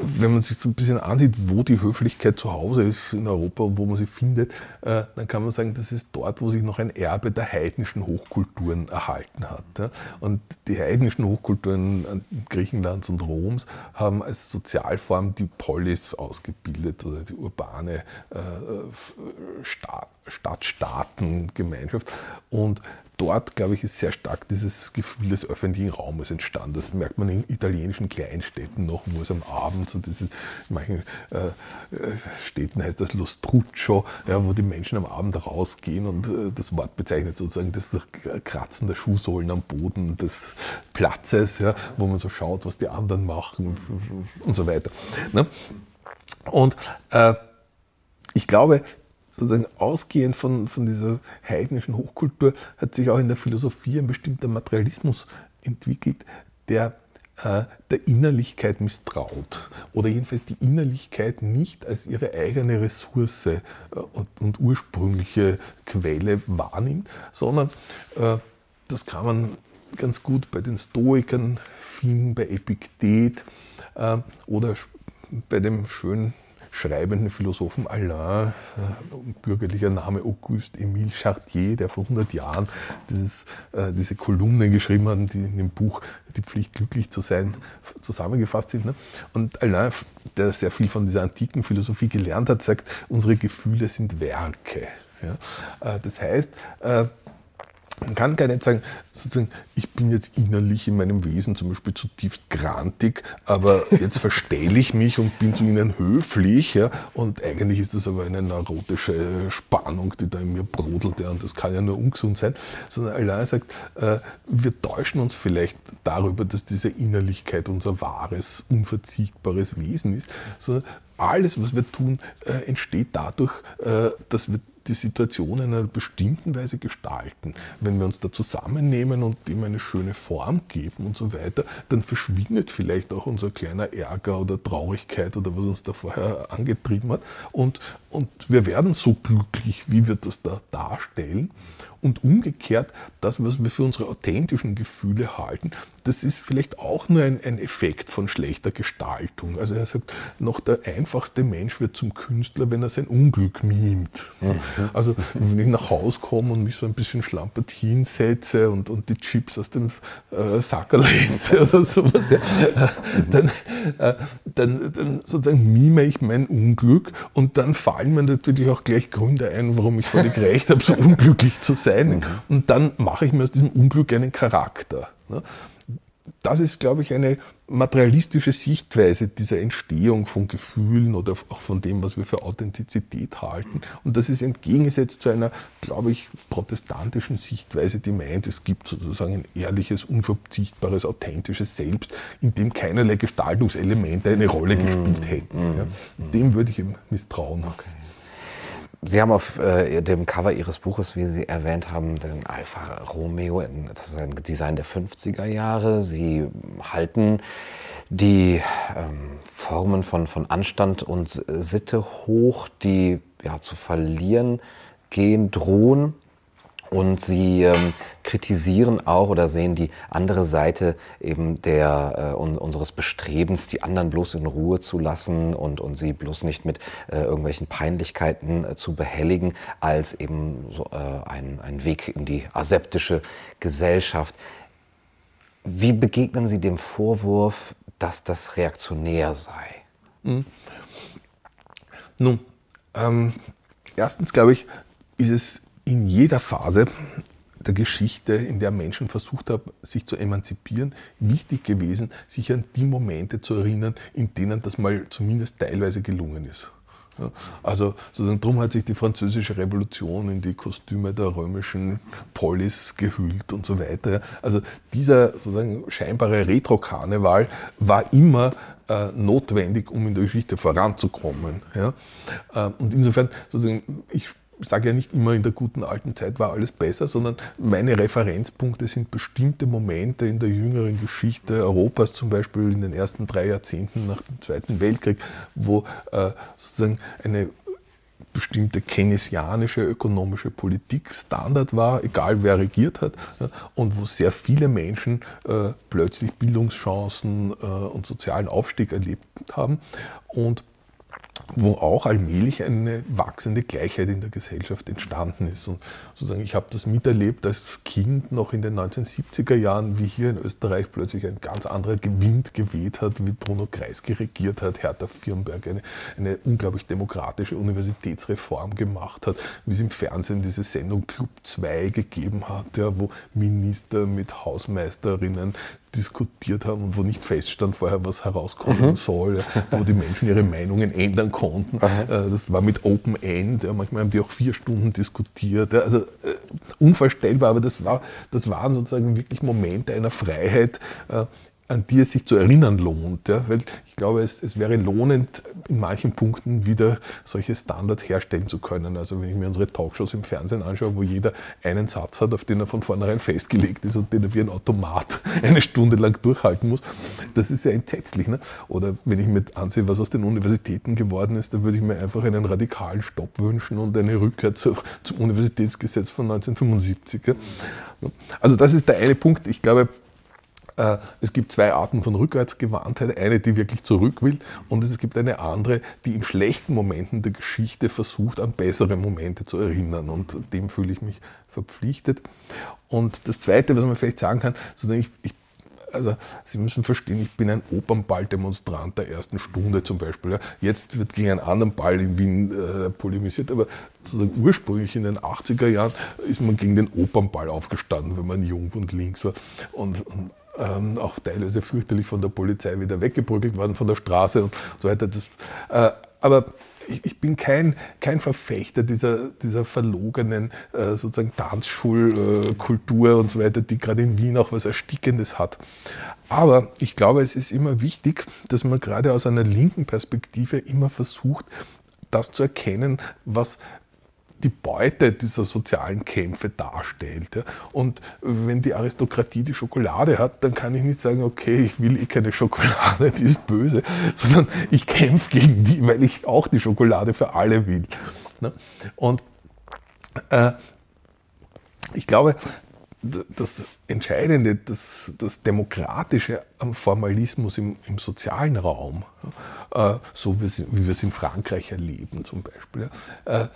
wenn man sich so ein bisschen ansieht, wo die Höflichkeit zu Hause ist in Europa und wo man sie findet, äh, dann kann man sagen, das ist dort, wo sich noch ein Erbe der heidnischen Hochkulturen erhalten hat. Und die heidnischen Hochkulturen Griechenlands und Roms haben als Sozialform die Polis ausgebildet oder die urbane äh, Staat, Stadtstaatengemeinschaft. Und dort, glaube ich, ist sehr stark dieses Gefühl des öffentlichen Raumes entstanden. Das merkt man in italienischen Kleinstädten noch, wo es am Abend so diese, in manchen äh, Städten heißt das Lostruccio, ja, wo die Menschen am Abend rausgehen und äh, das Wort bezeichnet sozusagen das Kratzen der Schuhsohlen am Boden des Platzes, ja, wo man so schaut, was die anderen machen und so weiter. Ne? Und äh, ich glaube, sozusagen ausgehend von, von dieser heidnischen Hochkultur hat sich auch in der Philosophie ein bestimmter Materialismus entwickelt, der äh, der Innerlichkeit misstraut. Oder jedenfalls die Innerlichkeit nicht als ihre eigene Ressource äh, und, und, ursprüngliche Quelle wahrnimmt, sondern äh, das kann man ganz gut bei den Stoikern finden, bei Epiktet oder bei dem schönen schreibenden Philosophen Alain, äh, bürgerlicher Name Auguste Émile Chartier, der vor 100 Jahren dieses, äh, diese Kolumnen geschrieben hat, die in dem Buch Die Pflicht, glücklich zu sein, zusammengefasst sind. Ne? Und Alain, der sehr viel von dieser antiken Philosophie gelernt hat, sagt, unsere Gefühle sind Werke. Äh, das heißt, man kann gar nicht sagen, sozusagen, ich bin jetzt innerlich in meinem Wesen zum Beispiel zutiefst grantig, aber jetzt [laughs] verstelle ich mich und bin zu ihnen höflich. Ja, und eigentlich ist das aber eine neurotische Spannung, die da in mir brodelt. Ja, und das kann ja nur ungesund sein. Sondern allein sagt, äh, wir täuschen uns vielleicht darüber, dass diese Innerlichkeit unser wahres, unverzichtbares Wesen ist. Sondern alles, was wir tun, äh, entsteht dadurch, äh, dass wir die Situation in einer bestimmten Weise gestalten. Wenn wir uns da zusammennehmen und dem eine schöne Form geben und so weiter, dann verschwindet vielleicht auch unser kleiner Ärger oder Traurigkeit oder was uns da vorher angetrieben hat. Und, und wir werden so glücklich, wie wir das da darstellen. Und umgekehrt, das, was wir für unsere authentischen Gefühle halten, das ist vielleicht auch nur ein, ein, Effekt von schlechter Gestaltung. Also er sagt, noch der einfachste Mensch wird zum Künstler, wenn er sein Unglück mimt. Mhm. Also wenn ich nach Hause komme und mich so ein bisschen schlampert hinsetze und, und die Chips aus dem äh, Sacker lese [laughs] oder sowas, ja, dann, äh, dann, dann sozusagen mime ich mein Unglück und dann fallen mir natürlich auch gleich Gründe ein, warum ich völlig recht habe, so unglücklich zu sein. Mhm. Und dann mache ich mir aus diesem Unglück einen Charakter. Ne? Das ist, glaube ich, eine materialistische Sichtweise dieser Entstehung von Gefühlen oder auch von dem, was wir für Authentizität halten. Und das ist entgegengesetzt zu einer, glaube ich, protestantischen Sichtweise, die meint, es gibt sozusagen ein ehrliches, unverzichtbares, authentisches Selbst, in dem keinerlei Gestaltungselemente eine Rolle gespielt hätten. Ja. Dem würde ich eben misstrauen. Okay. Sie haben auf äh, dem Cover Ihres Buches, wie Sie erwähnt haben, den Alfa Romeo, das ist ein Design der 50er Jahre. Sie halten die ähm, Formen von, von Anstand und Sitte hoch, die ja, zu verlieren gehen, drohen. Und sie ähm, kritisieren auch oder sehen die andere Seite eben der, äh, un, unseres Bestrebens, die anderen bloß in Ruhe zu lassen und, und sie bloß nicht mit äh, irgendwelchen Peinlichkeiten äh, zu behelligen, als eben so, äh, ein, ein Weg in die aseptische Gesellschaft. Wie begegnen Sie dem Vorwurf, dass das reaktionär sei? Mhm. Nun, ähm, erstens glaube ich, ist es in jeder Phase der Geschichte, in der Menschen versucht haben, sich zu emanzipieren, wichtig gewesen, sich an die Momente zu erinnern, in denen das mal zumindest teilweise gelungen ist. also sozusagen drum hat sich die französische Revolution in die Kostüme der römischen Polis gehüllt und so weiter. Also dieser sozusagen scheinbare Retro-Karneval war immer äh, notwendig, um in der Geschichte voranzukommen. Ja? Äh, und insofern sozusagen ich sage ja nicht immer, in der guten alten Zeit war alles besser, sondern meine Referenzpunkte sind bestimmte Momente in der jüngeren Geschichte Europas, zum Beispiel in den ersten drei Jahrzehnten nach dem Zweiten Weltkrieg, wo äh, sozusagen eine bestimmte keynesianische ökonomische Politik Standard war, egal wer regiert hat, und wo sehr viele Menschen äh, plötzlich Bildungschancen äh, und sozialen Aufstieg erlebt haben. Und wo auch allmählich eine wachsende Gleichheit in der Gesellschaft entstanden ist. Und sozusagen, ich habe das miterlebt als Kind noch in den 1970er Jahren, wie hier in Österreich plötzlich ein ganz anderer Wind geweht hat, wie Bruno Kreisky regiert hat, Hertha Firnberg eine, eine unglaublich demokratische Universitätsreform gemacht hat, wie es im Fernsehen diese Sendung Club 2 gegeben hat, ja, wo Minister mit Hausmeisterinnen diskutiert haben und wo nicht feststand vorher, was herauskommen mhm. soll, wo die Menschen ihre Meinungen ändern konnten. Aha. Äh, das war mit Open End, manchmal haben die auch vier Stunden diskutiert. Also äh, unvorstellbar, aber das, war, das waren sozusagen wirklich Momente einer Freiheit, äh, an die es sich zu erinnern lohnt. Ja? Weil ich glaube, es, es wäre lohnend, in manchen Punkten wieder solche Standards herstellen zu können. Also wenn ich mir unsere Talkshows im Fernsehen anschaue, wo jeder einen Satz hat, auf den er von vornherein festgelegt ist und den er wie ein Automat [laughs] eine Stunde lang durchhalten muss, das ist ja entsetzlich. Ne? Oder wenn ich mir ansehe, was aus den Universitäten geworden ist, da würde ich mir einfach einen radikalen Stopp wünschen und eine Rückkehr zu, zum Universitätsgesetz von 1975. Ja? Also das ist der eine Punkt. Ich glaube, es gibt zwei Arten von Rückwärtsgewandtheit. Eine, die wirklich zurück will und es gibt eine andere, die in schlechten Momenten der Geschichte versucht, an bessere Momente zu erinnern. Und dem fühle ich mich verpflichtet. Und das Zweite, was man vielleicht sagen kann, ich, ich also Sie müssen verstehen, ich bin ein Opernball-Demonstrant der ersten Stunde zum Beispiel. Jetzt wird gegen einen anderen Ball in Wien äh, polemisiert, aber sozusagen ursprünglich in den 80er Jahren ist man gegen den Opernball aufgestanden, wenn man jung und links war. Und, und ähm, auch teilweise fürchterlich von der Polizei wieder weggebrückelt worden von der Straße und so weiter. Das, äh, aber ich, ich, bin kein, kein Verfechter dieser, dieser verlogenen äh, sozusagen Tanzschulkultur äh, und so weiter, die gerade in Wien auch was Erstickendes hat. Aber ich glaube, es ist immer wichtig, dass man gerade aus einer linken Perspektive immer versucht, das zu erkennen, was die Beute dieser sozialen Kämpfe darstellt. Ja. Und wenn die Aristokratie die Schokolade hat, dann kann ich nicht sagen, okay, ich will eh keine Schokolade, [laughs] die ist böse, sondern ich kämpfe gegen die, weil ich auch die Schokolade für alle will. Ne. Und äh, ich glaube, das Entscheidende, das, das Demokratische am Formalismus im, im sozialen Raum, äh, so wie, wir es in Frankreich erleben zum Beispiel, äh,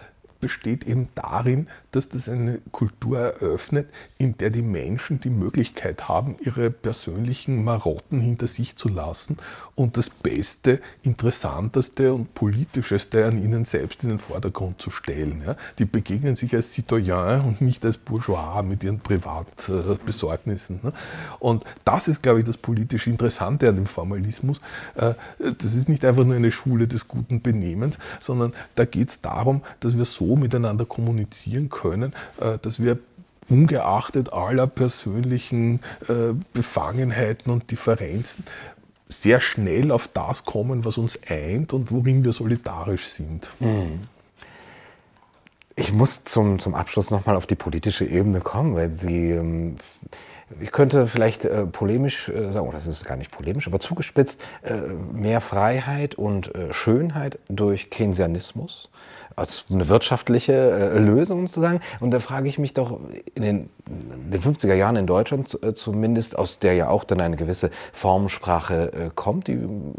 besteht eben darin, dass das eine Kultur eröffnet, in der die Menschen die Möglichkeit haben, ihre persönlichen Marotten hinter sich zu lassen und das Beste, Interessanteste und Politischeste an ihnen selbst in den Vordergrund zu stellen. Ja. Die begegnen sich als Citoyen und nicht als Bourgeois mit ihren Privatbesorgnissen. Ne. Und das ist, glaube ich, das politisch Interessante an dem Formalismus. Äh, das ist nicht einfach nur eine Schule des guten Benehmens, sondern da geht es darum, dass wir so miteinander kommunizieren können, äh, dass wir ungeachtet aller persönlichen äh, Befangenheiten und Differenzen sehr schnell auf das kommen, was uns eint und worin wir solidarisch sind. Mhm. Ich muss zum, zum Abschluss nochmal auf die politische Ebene kommen, weil Sie, ähm, ich könnte vielleicht äh, polemisch äh, sagen, oder das ist gar nicht polemisch, aber zugespitzt, äh, mehr Freiheit und äh, Schönheit durch Keynesianismus als eine wirtschaftliche äh, Lösung sozusagen. Und da frage ich mich doch, in den, in den 50er Jahren in Deutschland äh, zumindest, aus der ja auch dann eine gewisse Formensprache äh, kommt, die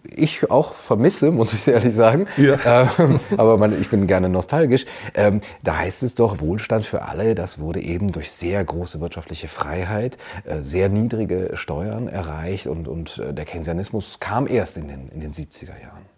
ich auch vermisse, muss ich sehr ehrlich sagen. Ja. [laughs] Ähm, aber man, ich bin gerne nostalgisch. Ähm, da heißt es doch, Wohlstand für alle, das wurde eben durch sehr große wirtschaftliche Freiheit, äh, sehr niedrige Steuern erreicht und, und äh, der Keynesianismus kam erst in den, in den 70er Jahren.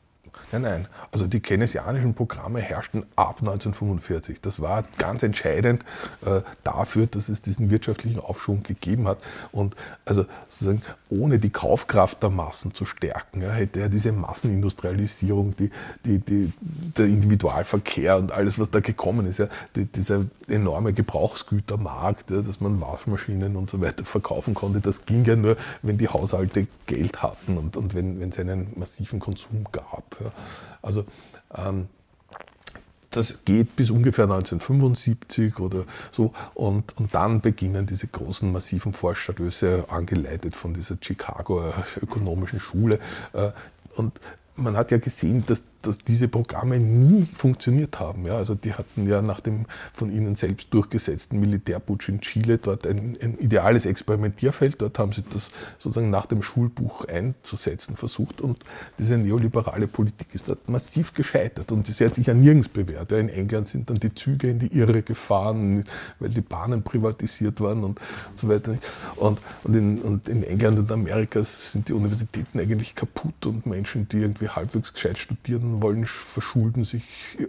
Nein, nein. Also die keynesianischen Programme herrschten ab 1945. Das war ganz entscheidend äh, dafür, dass es diesen wirtschaftlichen Aufschwung gegeben hat. Und also sozusagen ohne die Kaufkraft der Massen zu stärken, ja, hätte ja diese Massenindustrialisierung, die, die, die, der Individualverkehr und alles, was da gekommen ist, ja, die, dieser enorme Gebrauchsgütermarkt, ja, dass man Waschmaschinen und so weiter verkaufen konnte, das ging ja nur, wenn die Haushalte Geld hatten und, und wenn es einen massiven Konsum gab. Ja. Also ähm, das geht bis ungefähr 1975 oder so. Und, und dann beginnen diese großen, massiven Vorstöße, angeleitet von dieser Chicago ökonomischen Schule. Äh, und man hat ja gesehen, dass dass diese Programme nie funktioniert haben. Ja, also die hatten ja nach dem von ihnen selbst durchgesetzten Militärputsch in Chile dort ein, ein, ideales Experimentierfeld. Dort haben sie das sozusagen nach dem Schulbuch einzusetzen versucht und diese neoliberale Politik ist dort massiv gescheitert und sie hat sich ja nirgends bewährt. Ja, in England sind dann die Züge in die Irre gefahren, weil die Bahnen privatisiert waren und, so weiter. Und, und, in, und in England und Amerika sind die Universitäten eigentlich kaputt und Menschen, die irgendwie halbwegs gescheit studieren wollen, verschulden sich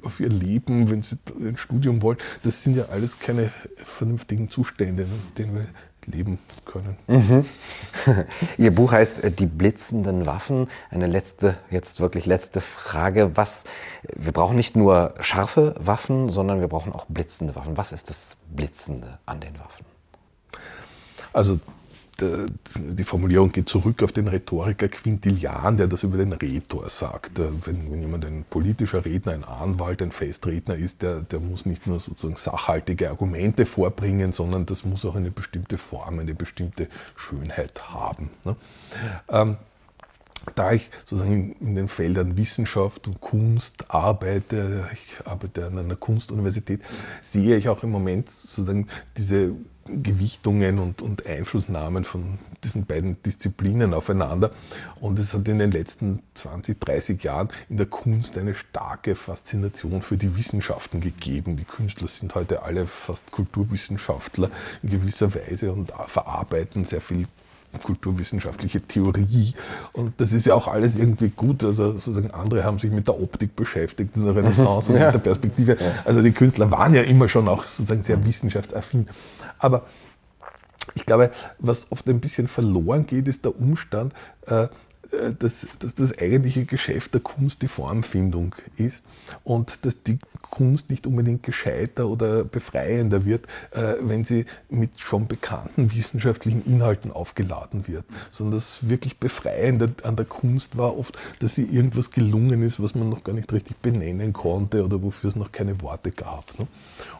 auf ihr Leben, wenn sie ein Studium wollen. Das sind ja alles keine vernünftigen Zustände, in denen wir leben können. Mhm. [laughs] Ihr Buch heißt äh, Die blitzenden Waffen. Eine letzte, jetzt wirklich letzte Frage. Was, wir brauchen nicht nur scharfe Waffen, sondern wir brauchen auch blitzende Waffen. Was ist das Blitzende an den Waffen? Also die Formulierung geht zurück auf den Rhetoriker Quintilian, der das über den Rhetor sagt. Wenn, wenn jemand ein politischer Redner, ein Anwalt, ein Festredner ist, der, der muss nicht nur sozusagen sachhaltige Argumente vorbringen, sondern das muss auch eine bestimmte Form, eine bestimmte Schönheit haben. Ne? Ähm, da ich sozusagen in den Feldern Wissenschaft und Kunst arbeite, ich arbeite an einer Kunstuniversität, sehe ich auch im Moment sozusagen diese Gewichtungen und, und Einflussnahmen von diesen beiden Disziplinen aufeinander. Und es hat in den letzten 20, 30 Jahren in der Kunst eine starke Faszination für die Wissenschaften gegeben. Die Künstler sind heute alle fast Kulturwissenschaftler in gewisser Weise und verarbeiten sehr viel kulturwissenschaftliche Theorie. Und das ist ja auch alles irgendwie gut. Also sozusagen andere haben sich mit der Optik beschäftigt in der Renaissance und ja. mit der Perspektive. Also die Künstler waren ja immer schon auch sozusagen sehr wissenschaftsaffin. Aber ich glaube, was oft ein bisschen verloren geht, ist der Umstand, äh, dass, dass das eigentliche Geschäft der Kunst die Formfindung ist und dass die Kunst nicht unbedingt gescheiter oder befreiender wird, äh, wenn sie mit schon bekannten wissenschaftlichen Inhalten aufgeladen wird, sondern das wirklich Befreiende an der Kunst war oft, dass sie irgendwas gelungen ist, was man noch gar nicht richtig benennen konnte oder wofür es noch keine Worte gab. Ne?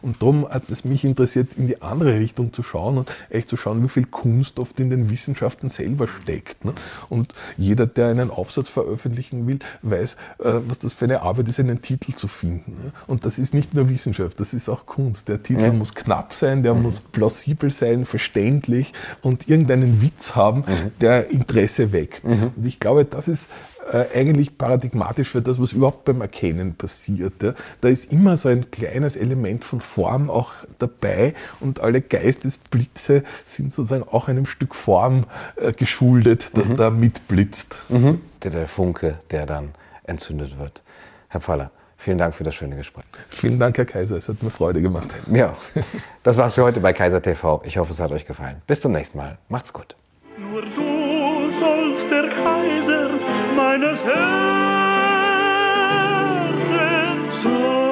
Und darum hat es mich interessiert, in die andere Richtung zu schauen und echt zu schauen, wie viel Kunst oft in den Wissenschaften selber steckt. Ne? Und jeder, der einen Aufsatz veröffentlichen will, weiß, äh, was das für eine Arbeit ist, einen Titel zu finden. Und das ist nicht nur Wissenschaft, das ist auch Kunst. Der Titel ja. muss knapp sein, der mhm. muss plausibel sein, verständlich und irgendeinen Witz haben, mhm. der Interesse weckt. Mhm. Und ich glaube, das ist eigentlich paradigmatisch für das, was überhaupt beim Erkennen passiert. Da ist immer so ein kleines Element von Form auch dabei und alle Geistesblitze sind sozusagen auch einem Stück Form äh, geschuldet, das mhm. da mitblitzt. Mhm. Der, der Funke, der dann entzündet wird. Herr Faller, Vielen Dank für das schöne Gespräch. Vielen Dank, Herr Kaiser. Es hat mir Freude gemacht. Ja, das war's für heute bei Kaiser TV. Ich hoffe, es hat euch gefallen. Bis zum nächsten Mal. Macht's gut. meines Herzens Zorn.